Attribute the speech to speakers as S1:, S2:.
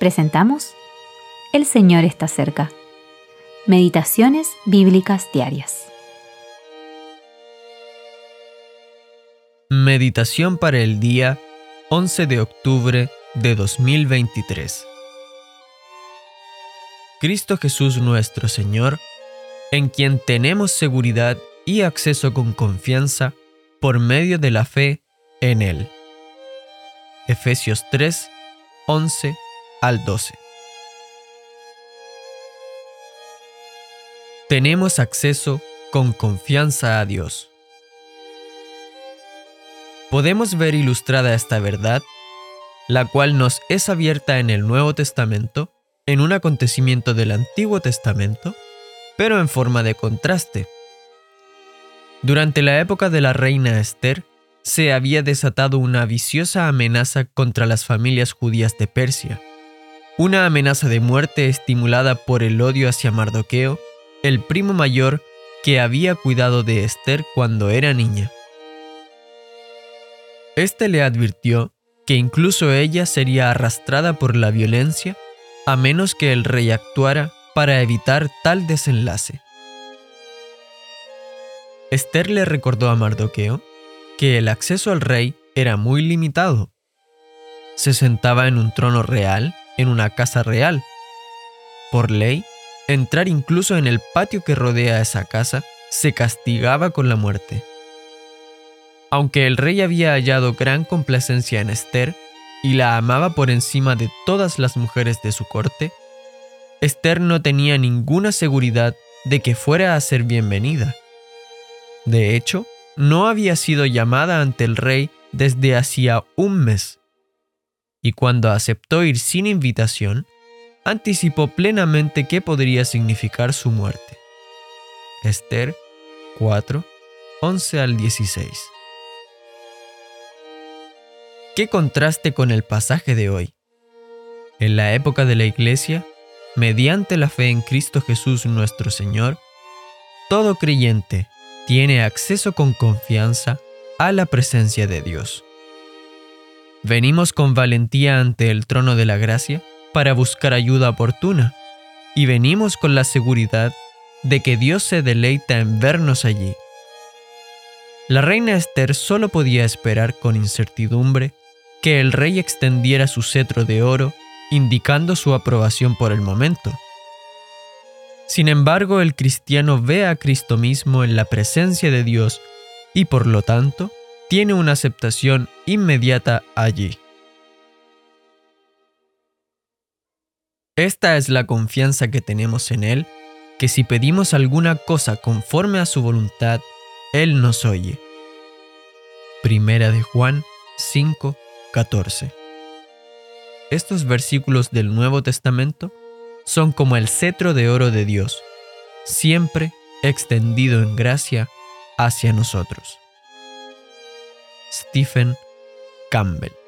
S1: presentamos El Señor está cerca. Meditaciones Bíblicas Diarias.
S2: Meditación para el día 11 de octubre de 2023. Cristo Jesús nuestro Señor, en quien tenemos seguridad y acceso con confianza por medio de la fe en Él. Efesios 3, 11 al 12. Tenemos acceso con confianza a Dios. Podemos ver ilustrada esta verdad, la cual nos es abierta en el Nuevo Testamento, en un acontecimiento del Antiguo Testamento, pero en forma de contraste. Durante la época de la reina Esther, se había desatado una viciosa amenaza contra las familias judías de Persia una amenaza de muerte estimulada por el odio hacia Mardoqueo, el primo mayor que había cuidado de Esther cuando era niña. Este le advirtió que incluso ella sería arrastrada por la violencia a menos que el rey actuara para evitar tal desenlace. Esther le recordó a Mardoqueo que el acceso al rey era muy limitado. Se sentaba en un trono real en una casa real. Por ley, entrar incluso en el patio que rodea esa casa se castigaba con la muerte. Aunque el rey había hallado gran complacencia en Esther y la amaba por encima de todas las mujeres de su corte, Esther no tenía ninguna seguridad de que fuera a ser bienvenida. De hecho, no había sido llamada ante el rey desde hacía un mes y cuando aceptó ir sin invitación, anticipó plenamente qué podría significar su muerte. Esther 4, 11 al 16. ¿Qué contraste con el pasaje de hoy? En la época de la Iglesia, mediante la fe en Cristo Jesús nuestro Señor, todo creyente tiene acceso con confianza a la presencia de Dios. Venimos con valentía ante el trono de la gracia para buscar ayuda oportuna y venimos con la seguridad de que Dios se deleita en vernos allí. La reina Esther solo podía esperar con incertidumbre que el rey extendiera su cetro de oro, indicando su aprobación por el momento. Sin embargo, el cristiano ve a Cristo mismo en la presencia de Dios y por lo tanto tiene una aceptación inmediata allí. Esta es la confianza que tenemos en Él, que si pedimos alguna cosa conforme a su voluntad, Él nos oye. Primera de Juan 5, 14. Estos versículos del Nuevo Testamento son como el cetro de oro de Dios, siempre extendido en gracia hacia nosotros. Stephen Campbell.